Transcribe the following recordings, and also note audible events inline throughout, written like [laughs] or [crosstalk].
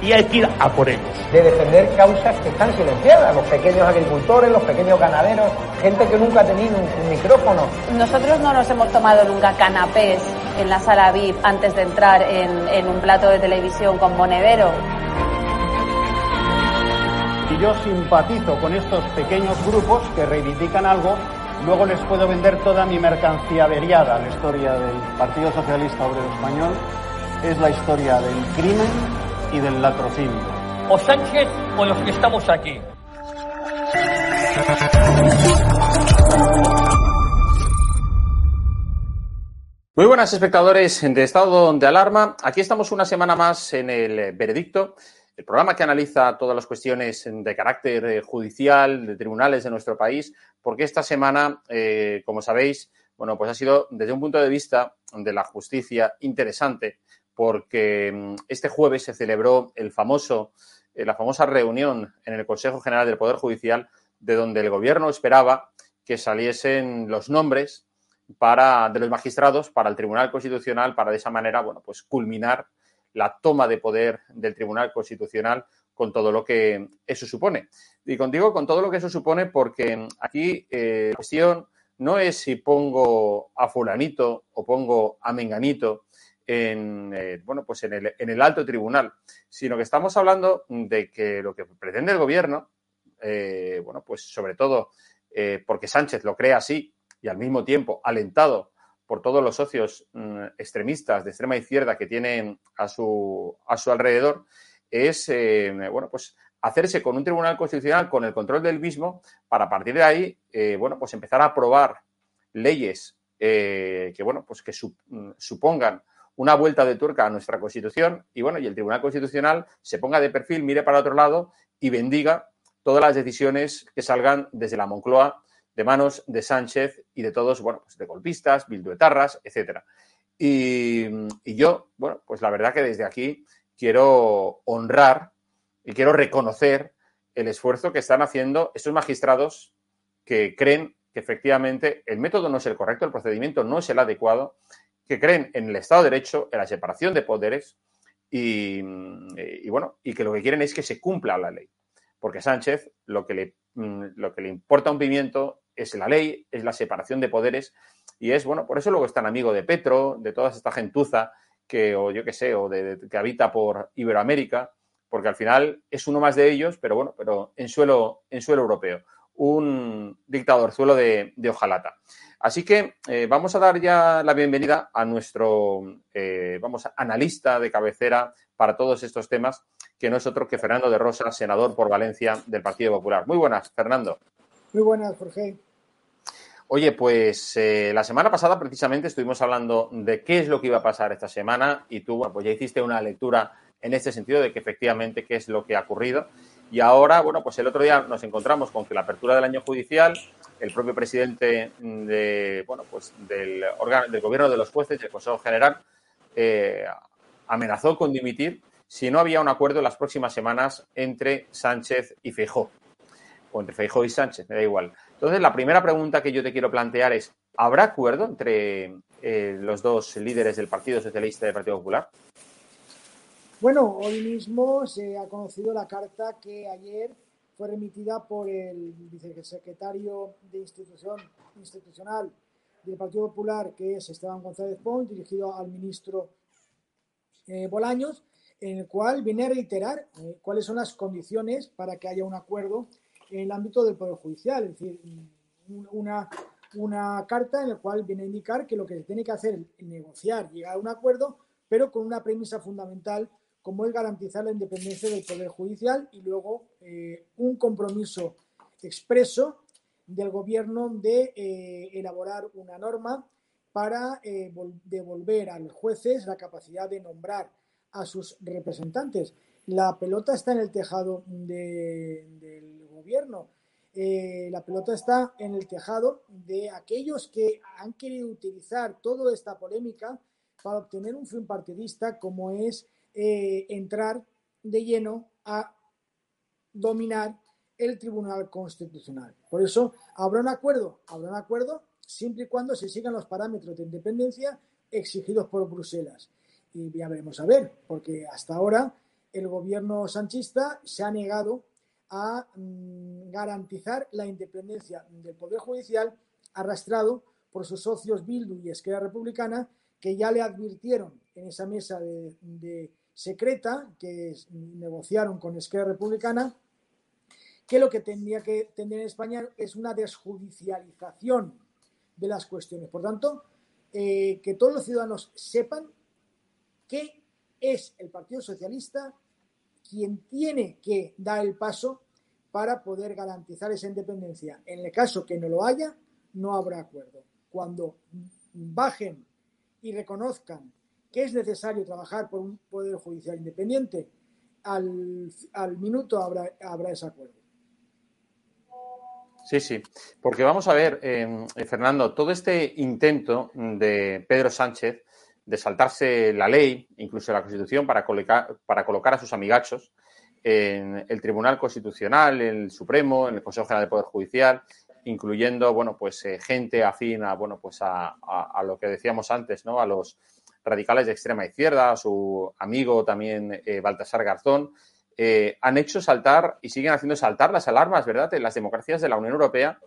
Y hay que ir a por ellos. De defender causas que están silenciadas, los pequeños agricultores, los pequeños ganaderos, gente que nunca ha tenido un, un micrófono. Nosotros no nos hemos tomado nunca canapés en la sala VIP antes de entrar en, en un plato de televisión con Monedero. Y yo simpatizo con estos pequeños grupos que reivindican algo, luego les puedo vender toda mi mercancía averiada. La historia del Partido Socialista Obrero Español es la historia del crimen y del latrocinio. O Sánchez o los que estamos aquí. Muy buenas espectadores de Estado de Alarma. Aquí estamos una semana más en el Veredicto, el programa que analiza todas las cuestiones de carácter eh, judicial, de tribunales de nuestro país, porque esta semana, eh, como sabéis, bueno, pues ha sido desde un punto de vista de la justicia interesante, porque mm, este jueves se celebró eh, la famosa reunión en el Consejo General del Poder Judicial, de donde el gobierno esperaba que saliesen los nombres para, de los magistrados para el Tribunal Constitucional, para de esa manera, bueno, pues culminar la toma de poder del Tribunal Constitucional con todo lo que eso supone. Y contigo, con todo lo que eso supone, porque aquí eh, la cuestión no es si pongo a fulanito o pongo a menganito en, eh, bueno, pues en el, en el, alto tribunal, sino que estamos hablando de que lo que pretende el gobierno, eh, bueno, pues sobre todo eh, porque Sánchez lo cree así y al mismo tiempo alentado por todos los socios mm, extremistas de extrema izquierda que tienen a su, a su alrededor, es, bueno, pues hacerse con un tribunal constitucional con el control del mismo para a partir de ahí, bueno, pues empezar a aprobar leyes que, bueno, pues que mm, supongan una vuelta de tuerca a nuestra Constitución y bueno, y el Tribunal Constitucional se ponga de perfil, mire para otro lado y bendiga todas las decisiones que salgan desde la Moncloa de manos de Sánchez y de todos, bueno, pues de golpistas, bilduetarras, etcétera. Y, y yo, bueno, pues la verdad que desde aquí quiero honrar y quiero reconocer el esfuerzo que están haciendo estos magistrados que creen que efectivamente el método no es el correcto, el procedimiento no es el adecuado que creen en el Estado de Derecho, en la separación de poderes y, y, bueno, y que lo que quieren es que se cumpla la ley. Porque Sánchez lo que le, lo que le importa a un pimiento es la ley, es la separación de poderes y es, bueno, por eso luego es tan amigo de Petro, de toda esta gentuza que, o yo qué sé, o de, que habita por Iberoamérica, porque al final es uno más de ellos, pero bueno, pero en suelo, en suelo europeo. Un dictador, suelo de, de hojalata. Así que eh, vamos a dar ya la bienvenida a nuestro, eh, vamos, analista de cabecera para todos estos temas, que no es otro que Fernando de Rosa, senador por Valencia del Partido Popular. Muy buenas, Fernando. Muy buenas, Jorge. Oye, pues eh, la semana pasada precisamente estuvimos hablando de qué es lo que iba a pasar esta semana y tú, bueno, pues ya hiciste una lectura en este sentido de que efectivamente qué es lo que ha ocurrido. Y ahora, bueno, pues el otro día nos encontramos con que la apertura del año judicial el propio presidente de, bueno, pues del, del gobierno de los jueces, del Consejo General, eh, amenazó con dimitir si no había un acuerdo en las próximas semanas entre Sánchez y Feijóo. o entre Feijóo y Sánchez, me da igual. Entonces, la primera pregunta que yo te quiero plantear es, ¿habrá acuerdo entre eh, los dos líderes del Partido Socialista y del Partido Popular? Bueno, hoy mismo se ha conocido la carta que ayer fue remitida por el vicesecretario de institución institucional del Partido Popular, que es Esteban González Pons, dirigido al ministro eh, Bolaños, en el cual viene a reiterar eh, cuáles son las condiciones para que haya un acuerdo en el ámbito del Poder Judicial, es decir, una, una carta en la cual viene a indicar que lo que se tiene que hacer es negociar, llegar a un acuerdo, pero con una premisa fundamental como es garantizar la independencia del Poder Judicial y luego eh, un compromiso expreso del Gobierno de eh, elaborar una norma para eh, devolver a los jueces la capacidad de nombrar a sus representantes. La pelota está en el tejado del Gobierno. la pelota está en el tejado de aquellos que han querido utilizar toda esta polémica para obtener un fin partidista como es eh, entrar de lleno a dominar el Tribunal Constitucional. Por eso habrá un acuerdo, habrá un acuerdo siempre y cuando se sigan los parámetros de independencia exigidos por Bruselas. Y ya veremos a ver, porque hasta ahora el gobierno sanchista se ha negado a mm, garantizar la independencia del Poder Judicial arrastrado por sus socios Bildu y Esquerra Republicana, que ya le advirtieron en esa mesa de secreta que negociaron con Esquerra Republicana, que lo que tendría que tener en España es una desjudicialización de las cuestiones. Por tanto, eh, que todos los ciudadanos sepan que es el Partido Socialista quien tiene que dar el paso para poder garantizar esa independencia. En el caso que no lo haya, no habrá acuerdo. Cuando bajen y reconozcan que es necesario trabajar por un poder judicial independiente, al, al minuto habrá, habrá ese acuerdo. Sí, sí, porque vamos a ver, eh, Fernando, todo este intento de Pedro Sánchez de saltarse la ley, incluso la Constitución, para colocar, para colocar a sus amigachos en el Tribunal Constitucional, en el Supremo, en el Consejo General del Poder Judicial, incluyendo, bueno, pues eh, gente afín a, bueno, pues a, lo que decíamos antes, ¿no? A los radicales de extrema izquierda, su amigo también eh, Baltasar Garzón, eh, han hecho saltar y siguen haciendo saltar las alarmas, ¿verdad?, en las democracias de la Unión Europea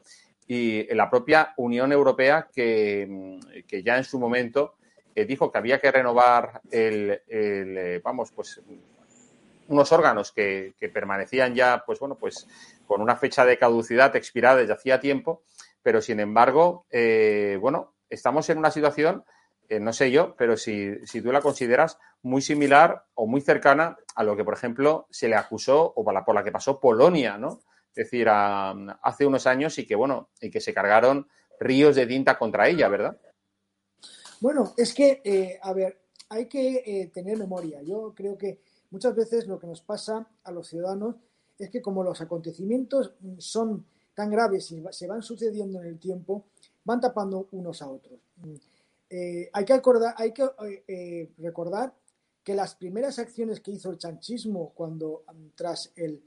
y en la propia Unión Europea que, mm, que ya en su momento eh, dijo que había que renovar el, vamos, pues unos órganos que, que, permanecían ya, pues bueno, pues con una fecha de caducidad expirada desde hacía tiempo, pero sin embargo, bueno, estamos en una situación no sé yo, pero si, tú la consideras muy similar o muy cercana a lo que, por ejemplo, se le acusó o por la, que pasó Polonia, ¿no? Es decir, hace unos años y que, bueno, y que se cargaron ríos de tinta contra ella, ¿verdad? Bueno, es que, eh, a ver, hay que eh, tener memoria. Yo creo que muchas veces lo que nos pasa a los ciudadanos es que como los acontecimientos son tan graves y se van sucediendo en el tiempo, van tapando unos a otros. Eh, hay que, eh, eh, recordar que las primeras acciones que hizo el chanchismo cuando mm, tras el,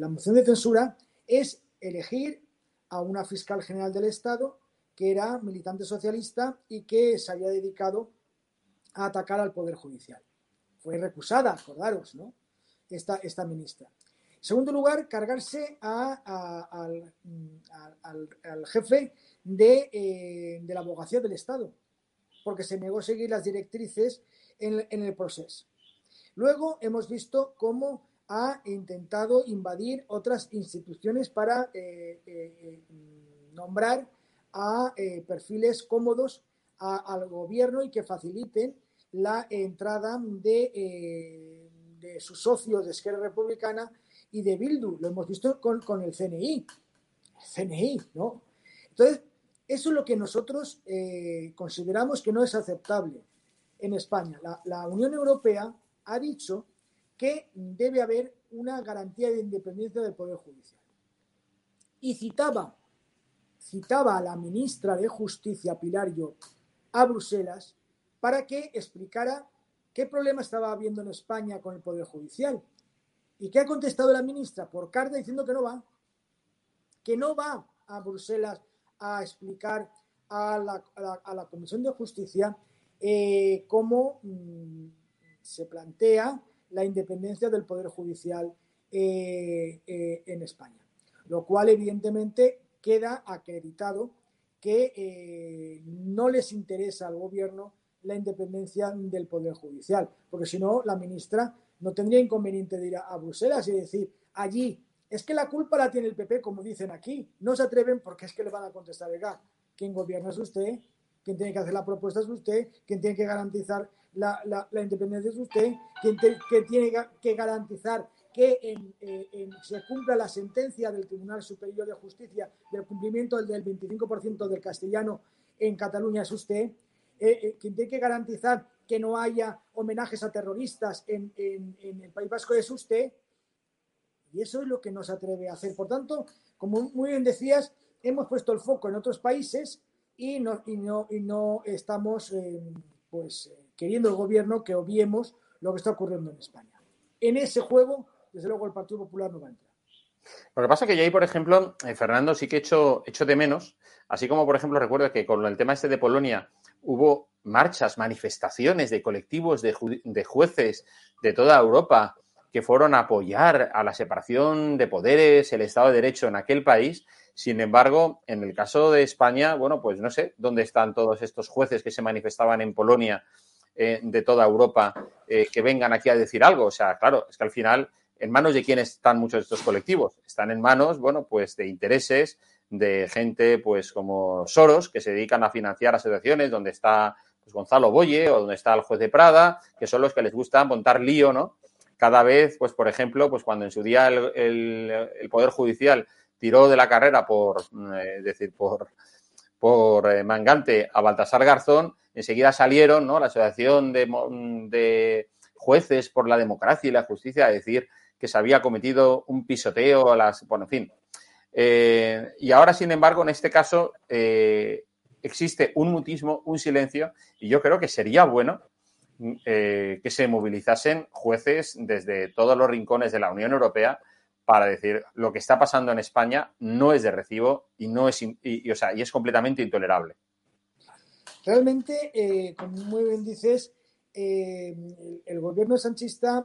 la moción de censura es elegir a una fiscal general del Estado que era militante socialista y que se había dedicado a atacar al Poder Judicial. Fue recusada, acordaros, ¿no? Esta, esta ministra. Segundo lugar, cargarse al, al, jefe eh, de, la abogacía del Estado, porque se negó a seguir las directrices en, el proceso. Luego hemos visto cómo ha intentado invadir otras instituciones para eh, eh, nombrar a perfiles cómodos al gobierno y que faciliten la entrada de, de, sus socios de Esquerra Republicana y de Bildu. Lo hemos visto con, con el CNI. CNI, ¿no? Entonces, eso es lo que nosotros eh, consideramos que no es aceptable en España. La, Unión Europea ha dicho que debe haber una garantía de independencia del Poder Judicial. Y citaba, citaba a la ministra de Justicia, Pilar Llop, a Bruselas para que explicara qué problema estaba habiendo en España con el Poder Judicial. ¿Y qué ha contestado la ministra? Por carta diciendo que no va. Que no va a Bruselas a explicar a la, Comisión de Justicia eh, cómo mm, se plantea la independencia del Poder Judicial eh, eh, en España. Lo cual, evidentemente, queda acreditado que no les interesa al Gobierno la independencia del Poder Judicial, porque si no, la ministra no tendría inconveniente de ir a, Bruselas y decir allí, es que la culpa la tiene el PP, como dicen aquí, no se atreven porque es que le van a contestar, oiga, quien gobierna es usted, quien tiene que hacer la propuesta es usted, quien tiene que garantizar la, independencia es usted, quien, tiene que garantizar que eh, se cumpla la sentencia del Tribunal Superior de Justicia del cumplimiento del 25% del castellano en Cataluña es usted, eh, eh, quien tiene que garantizar que no haya homenajes a terroristas en, el País Vasco es usted. Y eso es lo que nos atreve a hacer. Por tanto, como muy bien decías, hemos puesto el foco en otros países y no, y no, y no estamos eh, pues, queriendo el gobierno que obviemos lo que está ocurriendo en España. En ese juego, desde luego, el Partido Popular no va a entrar. Lo que pasa es que yo ahí, por ejemplo, Fernando, sí que he hecho, hecho de menos, así como, por ejemplo, recuerdo que con el tema este de Polonia hubo marchas, manifestaciones de colectivos de, jueces de toda Europa que fueron a apoyar a la separación de poderes, el Estado de Derecho en aquel país. Sin embargo, en el caso de España, bueno, pues no sé dónde están todos estos jueces que se manifestaban en Polonia eh, de toda Europa eh, que vengan aquí a decir algo. O sea, claro, es que al final, ¿en manos de quién están muchos de estos colectivos? Están en manos, bueno, pues de intereses de gente, pues como Soros, que se dedican a financiar asociaciones donde está pues, Gonzalo Boye o donde está el juez de Prada, que son los que les gusta montar lío, ¿no? Cada vez, pues por ejemplo, pues cuando en su día el, Poder Judicial tiró de la carrera por, eh, decir, por, por eh, Mangante a Baltasar Garzón, enseguida salieron, ¿no? La Asociación de, de Jueces por la Democracia y la Justicia a decir que se había cometido un pisoteo a las, bueno, en fin. Eh, y ahora, sin embargo, en este caso, existe un mutismo, un silencio, y yo creo que sería bueno eh, que se movilizasen jueces desde todos los rincones de la Unión Europea para decir lo que está pasando en España no es de recibo y no es y, o sea, y es completamente intolerable. Realmente, eh, como muy bien dices, eh, el gobierno sanchista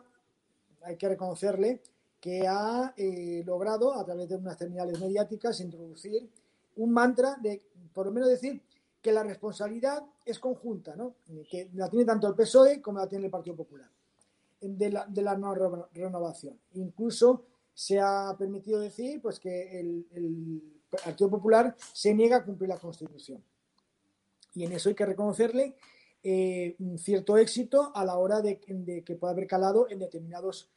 hay que reconocerle que ha logrado a través de unas terminales mediáticas introducir un mantra de por lo menos decir que la responsabilidad es conjunta, ¿no? que la tiene tanto el PSOE como la tiene el Partido Popular, de la, de la no renovación. Incluso se ha permitido decir pues, que el, Partido Popular se niega a cumplir la Constitución. Y en eso hay que reconocerle eh, un cierto éxito a la hora de, que pueda haber calado en determinados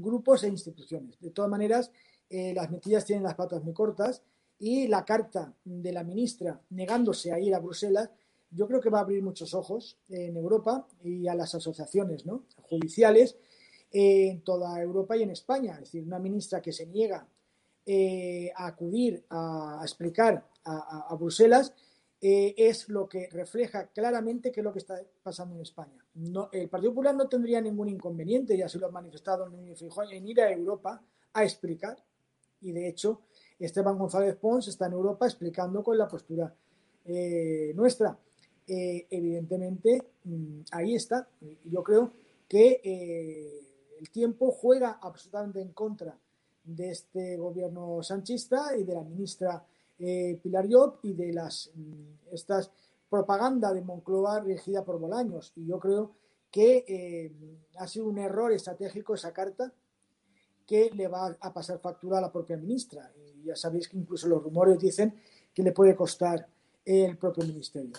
grupos e instituciones. De todas maneras, eh, las metidas tienen las patas muy cortas y la carta de la ministra negándose a ir a Bruselas, yo creo que va a abrir muchos ojos en Europa y a las asociaciones judiciales en toda Europa y en España. Es decir, una ministra que se niega eh, a acudir a, explicar a, Bruselas eh, es lo que refleja claramente qué es lo que está pasando en España. el Partido Popular no tendría ningún inconveniente, ya se lo ha manifestado en ir a Europa a explicar y de hecho Esteban González Pons está en Europa explicando con la postura eh, nuestra. Eh, evidentemente, mm, ahí está. Yo creo que el tiempo juega absolutamente en contra de este gobierno sanchista y de la ministra Pilar Llop y de las mm, estas propaganda de Moncloa regida por Bolaños. Y yo creo que ha sido un error estratégico esa carta que le va a pasar factura a la propia ministra ya sabéis que incluso los rumores dicen que le puede costar el propio ministerio.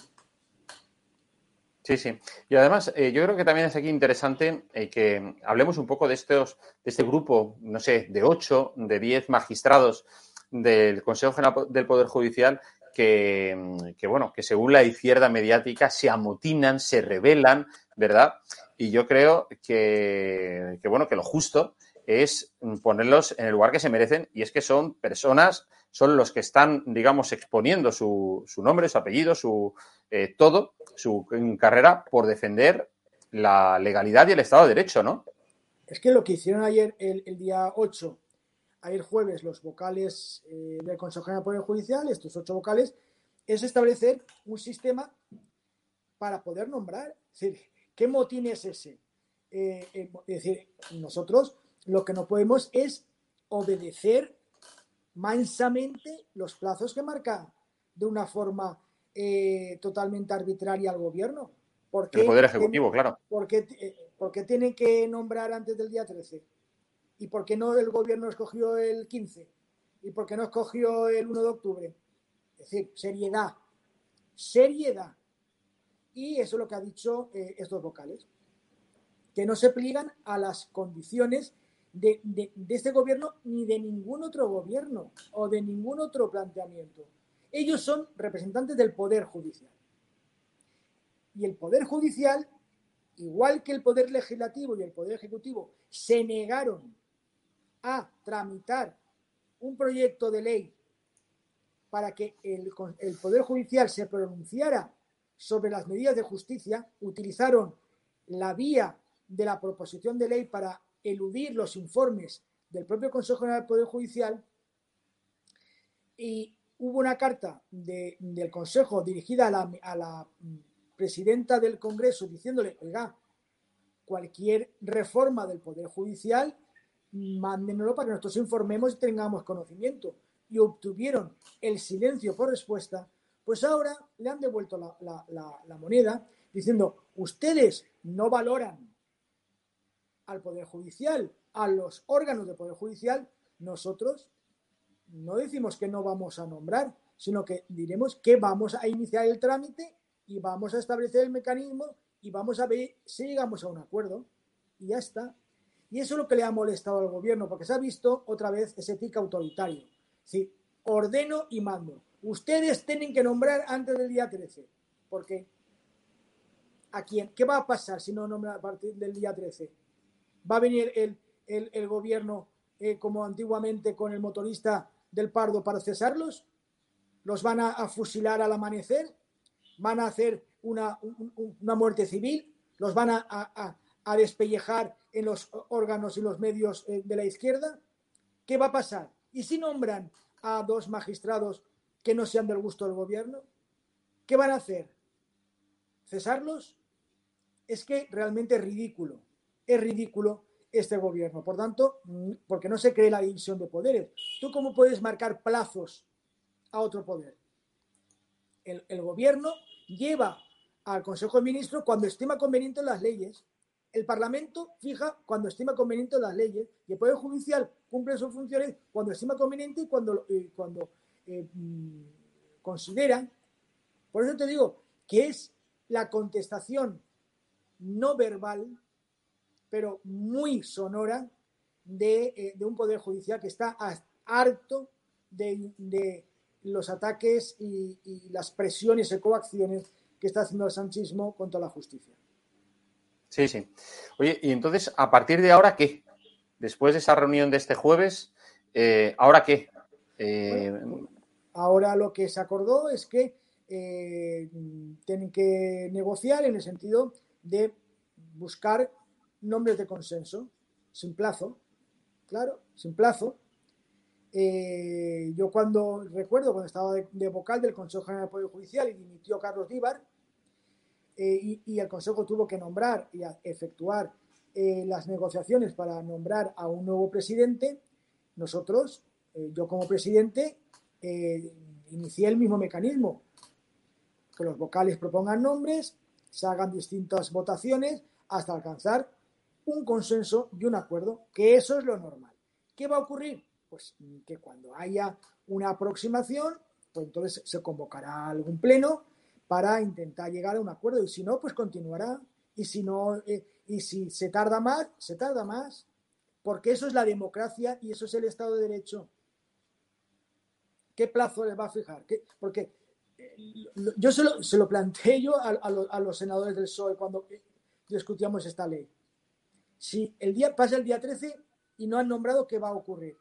Sí, sí. Y además, eh, yo creo que también es aquí interesante eh, que hablemos un poco de, estos, de este grupo, no sé, de ocho, de diez magistrados del Consejo General del Poder Judicial que, que, bueno, que según la izquierda mediática se amotinan, se rebelan, ¿verdad? Y yo creo que, que bueno, que lo justo es ponerlos en el lugar que se merecen y es que son personas, son los que están, digamos, exponiendo su, su nombre, su apellido, su eh, todo, su carrera por defender la legalidad y el Estado de Derecho, ¿no? es que lo que hicieron ayer, el, el día 8, ayer jueves, los vocales eh, del Consejo General del Poder Judicial, estos ocho vocales, es establecer un sistema para poder nombrar. Es decir, ¿qué motín es ese? Eh, eh, es decir, nosotros lo que no podemos es obedecer mansamente los plazos que marca de una forma totalmente arbitraria al gobierno. Porque el Poder Ejecutivo, claro. Porque, porque tienen que nombrar antes del día 13. ¿Y por qué no el gobierno escogió el 15? ¿Y por qué no escogió el 1 de octubre? Es decir, seriedad. Seriedad. Y eso es lo que ha dicho eh, estos vocales. Que no se pliegan a las condiciones de, de, este gobierno ni de ningún otro gobierno o de ningún otro planteamiento. Ellos son representantes del Poder Judicial. Y el Poder Judicial, igual que el Poder Legislativo y el Poder Ejecutivo, se negaron a tramitar un proyecto de ley para que el, Poder Judicial se pronunciara sobre las medidas de justicia, utilizaron la vía de la proposición de ley para eludir los informes del propio Consejo General del Poder Judicial y hubo una carta de, del Consejo dirigida a la, a la, presidenta del Congreso diciéndole, oiga, cualquier reforma del Poder Judicial, mándenlo para que nosotros informemos y tengamos conocimiento. Y obtuvieron el silencio por respuesta, pues ahora le han devuelto la, la moneda diciendo, ustedes no valoran al Poder Judicial, a los órganos del Poder Judicial, nosotros no decimos que no vamos a nombrar, sino que diremos que vamos a iniciar el trámite y vamos a establecer el mecanismo y vamos a ver si llegamos a un acuerdo. Y ya está. Y eso es lo que le ha molestado al gobierno, porque se ha visto otra vez ese tic autoritario. Sí, ordeno y mando. Ustedes tienen que nombrar antes del día 13. porque ¿A quién? ¿Qué va a pasar si no nombran a partir del día 13? ¿Va a venir el, el, el gobierno eh, como antiguamente con el motorista del Pardo para cesarlos? ¿Los van a, fusilar al amanecer? ¿Van a hacer una, un, una muerte civil? ¿Los van a, a, despellejar en los órganos y los medios eh, de la izquierda? ¿Qué va a pasar? ¿Y si nombran a dos magistrados que no sean del gusto del gobierno? ¿Qué van a hacer? ¿Cesarlos? Es que realmente es ridículo. Es ridículo este gobierno. Por tanto, porque no se cree la división de poderes. ¿Tú cómo puedes marcar plazos a otro poder? El, el gobierno lleva al Consejo de Ministros cuando estima conveniente las leyes. El Parlamento fija cuando estima conveniente las leyes y el Poder Judicial cumple sus funciones cuando estima conveniente y cuando, eh, eh, consideran. Por eso te digo que es la contestación no verbal pero muy sonora de, eh, un poder judicial que está harto de, de los ataques y, y, las presiones y coacciones que está haciendo el sanchismo contra la justicia. Sí, sí. Oye, y entonces, ¿a partir de ahora qué? Después de esa reunión de este jueves, eh, ¿ahora qué? Eh... Ahora lo que se acordó es que eh, tienen que negociar en el sentido de buscar nombres de consenso, sin plazo, claro, sin plazo. Yo cuando recuerdo, cuando estaba de, de, vocal del Consejo General del Poder Judicial y dimitió Carlos Díbar, eh, y, el Consejo tuvo que nombrar y efectuar eh, las negociaciones para nombrar a un nuevo presidente, nosotros, eh, yo como presidente, inicié el mismo mecanismo, que los vocales propongan nombres, se hagan distintas votaciones hasta alcanzar un consenso y un acuerdo, que eso es lo normal. ¿Qué va a ocurrir? Pues que cuando haya una aproximación, pues entonces se convocará algún pleno para intentar llegar a un acuerdo y si no, pues continuará y si no eh, y si se tarda más, se tarda más, porque eso es la democracia y eso es el Estado de Derecho. ¿Qué plazo le va a fijar? Porque eh, yo se lo, se lo planteé yo a, los, senadores del PSOE cuando discutíamos esta ley si el día pasa el día 13 y no han nombrado, ¿qué va a ocurrir?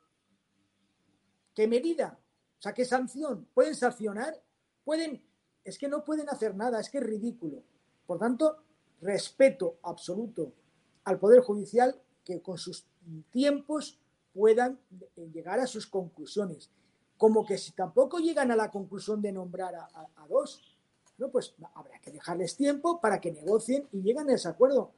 ¿Qué medida? O sea, ¿qué sanción? ¿Pueden sancionar? ¿Pueden? Es que no pueden hacer nada, es que es ridículo. Por tanto, respeto absoluto al Poder Judicial que con sus tiempos puedan eh, llegar a sus conclusiones. Como que si tampoco llegan a la conclusión de nombrar a, dos, no, pues habrá que dejarles tiempo para que negocien y lleguen a ese acuerdo.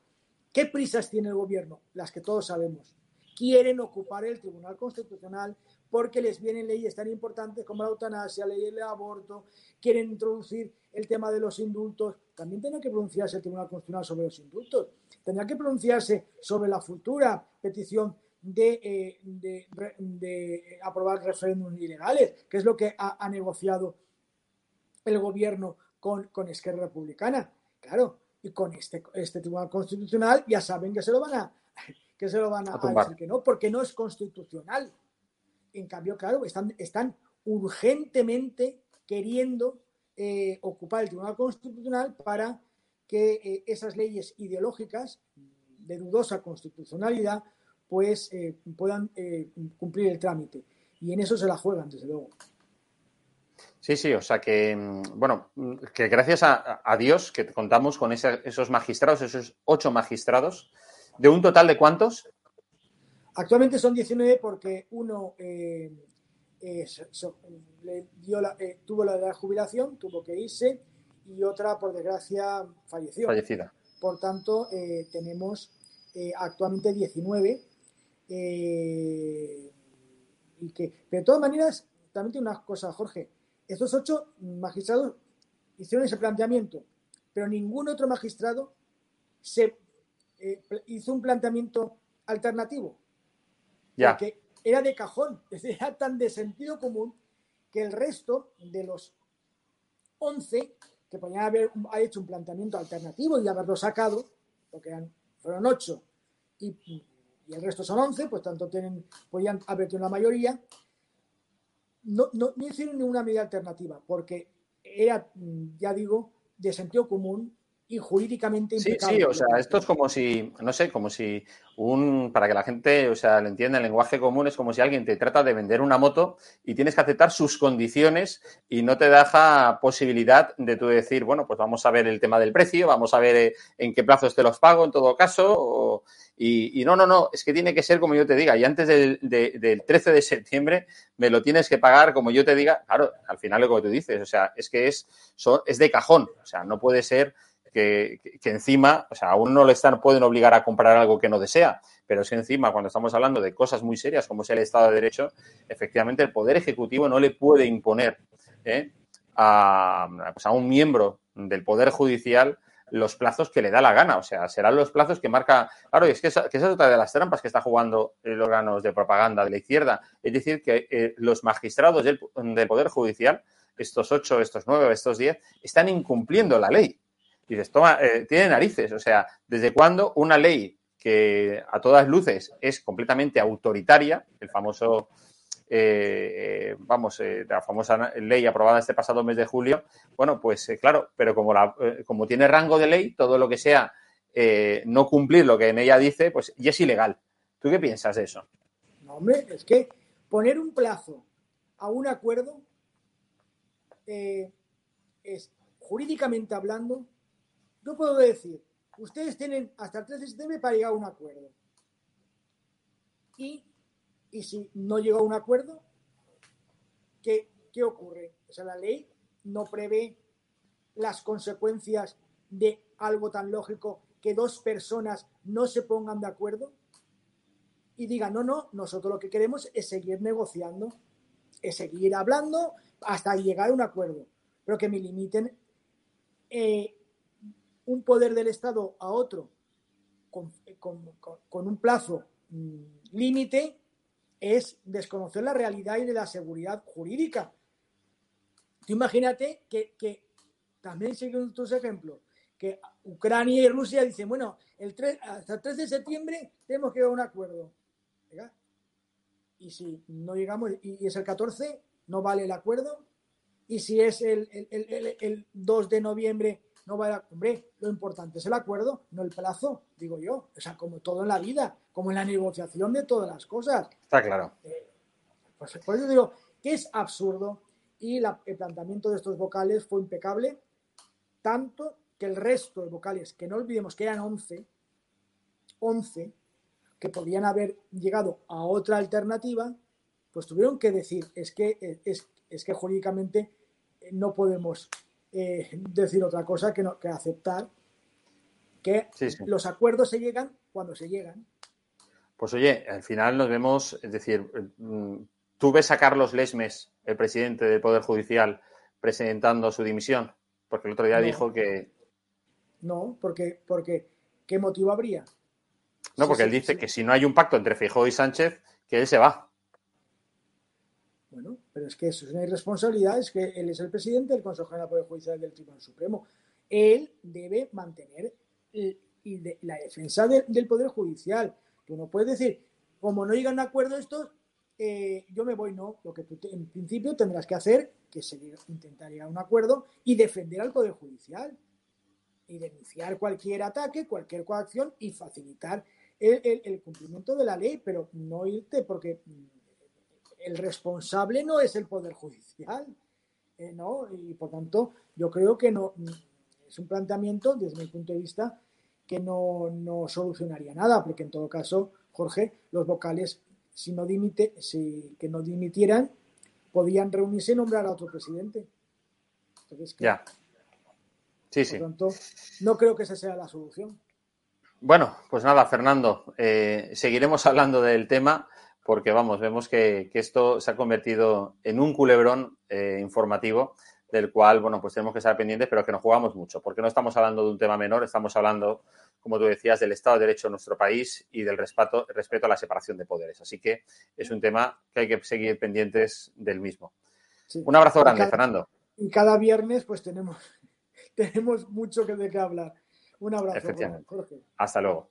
¿Qué prisas tiene el gobierno? Las que todos sabemos. Quieren ocupar el Tribunal Constitucional porque les vienen leyes tan importantes como la eutanasia, la ley del aborto, quieren introducir el tema de los indultos. También tendrá que pronunciarse el Tribunal Constitucional sobre los indultos. Tendrá que pronunciarse sobre la futura petición de, eh, de, aprobar referéndums ilegales, que es lo que ha, ha negociado el gobierno con, con Esquerra Republicana. Claro, y con este, este Tribunal Constitucional ya saben que se lo van a, [laughs] que se lo van a, A decir que no, porque no es constitucional. En cambio, claro, están, urgentemente queriendo eh, ocupar el Tribunal Constitucional para que eh, esas leyes ideológicas de dudosa constitucionalidad pues eh, puedan cumplir el trámite. Y en eso se la juegan, desde luego. Sí, sí, o sea que, mm, bueno, mm, que gracias a, Dios que contamos con esos magistrados, esos ocho magistrados, de un total de cuántos? Actualmente son 19 porque uno eh, eh, so- so- le dio la- eh, tuvo la jubilación, tuvo que irse, y otra, por desgracia, falleció. Fallecida. Por tanto, eh, tenemos eh, actualmente 19. eh, y que, pero de todas maneras, también tiene una cosa, Jorge. Estos ocho magistrados hicieron ese planteamiento, pero ningún otro magistrado se hizo un planteamiento alternativo. Ya. Porque era de cajón, [laughs] era tan de sentido común que el resto de los 11 que podían haber ha hecho un planteamiento alternativo y haberlo sacado, porque eran, fueron 8 y, el resto son 11, pues tanto tienen, podían haber tenido la mayoría, no, no, no hicieron ninguna medida alternativa, porque era, ya digo, de sentido común y jurídicamente Sí, impecable. sí, o sea, esto es como si, no sé, como si un, para que la gente, o sea, lo entienda, el lenguaje común es como si alguien te trata de vender una moto y tienes que aceptar sus condiciones y no te deja posibilidad de tú decir, bueno, pues vamos a ver el tema del precio, vamos a ver eh, en qué plazos te los pago en todo caso, o- y, y no, no, no, es que tiene que ser como yo te diga, y antes del, de- del 13 de septiembre me lo tienes que pagar como yo te diga, claro, al final lo que tú dices, o sea, es que es, son- es de cajón, o sea, no puede ser que, encima, o sea, a uno no le están, pueden obligar a comprar algo que no desea, pero es que encima, cuando estamos hablando de cosas muy serias como es el Estado de Derecho, efectivamente el Poder Ejecutivo no le puede imponer ¿eh? a, pues a un miembro del Poder Judicial los plazos que le da la gana, o sea, serán los plazos que marca. Claro, y es que esa, que esa es otra de las trampas que está jugando el órganos de propaganda de la izquierda, es decir, que eh, los magistrados del, del Poder Judicial, estos ocho, estos nueve, estos diez, están incumpliendo la ley. Y dices, toma, eh, tiene narices. O sea, ¿desde cuándo una ley que a todas luces es completamente autoritaria, el famoso, eh, eh, vamos, la famosa ley aprobada este pasado mes de julio, bueno, pues claro, pero como, la, como tiene rango de ley, todo lo que sea no cumplir lo que en ella dice, pues ya es ilegal. ¿Tú qué piensas de eso? No, hombre, es que poner un plazo a un acuerdo es, jurídicamente hablando, yo puedo decir, ustedes tienen hasta el 13 de septiembre para llegar a un acuerdo. Y, y si no llega a un acuerdo, ¿qué, ¿qué ocurre? O sea, la ley no prevé las consecuencias de algo tan lógico que dos personas no se pongan de acuerdo y digan, no, no, nosotros lo que queremos es seguir negociando, es seguir hablando hasta llegar a un acuerdo, pero que me limiten eh, un poder del Estado a otro con, un plazo mm, límite es desconocer la realidad y de la seguridad jurídica. Tú imagínate que, también siguen tus ejemplos, que Ucrania y Rusia dicen, bueno, el 3, hasta el 3 de septiembre tenemos que llegar a un acuerdo. Y si no llegamos, y, es el 14, no vale el acuerdo. Y si es el- el- el- el 2 de noviembre, no vale. Hombre, lo importante es el acuerdo, no el plazo, digo yo. O sea, como todo en la vida, como en la negociación de todas las cosas. Está claro. Pues por eso digo que es absurdo y la- el planteamiento de estos vocales fue impecable, tanto que el resto de vocales, que no olvidemos que eran 11, 11, que podrían haber llegado a otra alternativa, pues tuvieron que decir, es que, es, es que jurídicamente no podemos eh, decir otra cosa que, no, que aceptar que los acuerdos se llegan cuando se llegan. Pues oye, al final nos vemos, es decir, mm, tú ves a Carlos Lesmes, el presidente del Poder Judicial, presentando su dimisión, porque el otro día dijo que... No, porque, porque ¿qué motivo habría? No, porque él dice que si no hay un pacto entre Feijóo y Sánchez, que él se va. Bueno, pero es que eso es una irresponsabilidad, es que él es el presidente del Consejo General Poder Judicial del Tribunal Supremo. Él debe mantener la defensa del Poder Judicial. Tú no puedes decir, como no llegan a acuerdo estos, eh, yo me voy, no. Lo que tú en principio tendrás que hacer, que es intentar llegar a un acuerdo y defender al Poder Judicial y denunciar cualquier ataque, cualquier coacción y facilitar el cumplimiento de la ley, pero no irte porque el responsable no es el Poder Judicial, eh, ¿no? Y por tanto, yo creo que no es un planteamiento, desde mi punto de vista, que no, solucionaría nada, porque en todo caso, Jorge, los vocales, si no dimite, si que no dimitieran, podían reunirse y nombrar a otro presidente. ya. Sí, sí. Por tanto, no creo que esa sea la solución. Bueno, pues nada, Fernando, eh, seguiremos hablando del tema porque vamos, vemos que, esto se ha convertido en un culebrón eh, informativo del cual, bueno, pues tenemos que estar pendientes, pero que nos jugamos mucho, porque no estamos hablando de un tema menor, estamos hablando, como tú decías, del Estado de Derecho en nuestro país y del respeto, respeto a la separación de poderes. Así que es un tema que hay que seguir pendientes del mismo. Un abrazo grande, Fernando. Y cada viernes, pues tenemos, [laughs] tenemos mucho que de qué hablar. Un abrazo, Jorge. Hasta luego.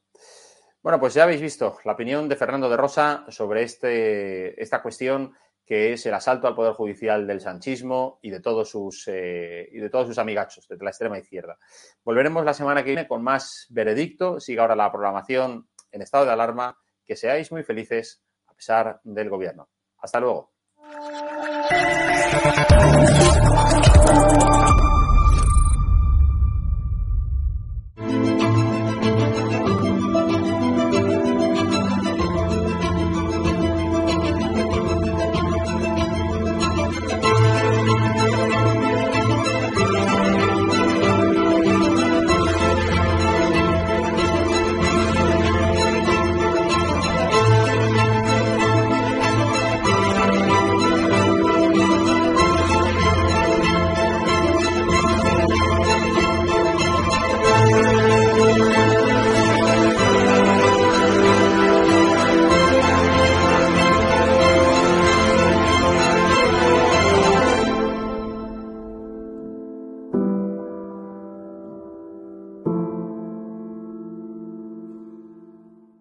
Bueno, pues ya habéis visto la opinión de Fernando de Rosa sobre este, esta cuestión que es el asalto al Poder Judicial del sanchismo y de todos sus, eh, y de todos sus amigachos, de la extrema izquierda. Volveremos la semana que viene con más veredicto. Siga ahora la programación en estado de alarma. Que seáis muy felices a pesar del gobierno. Hasta luego.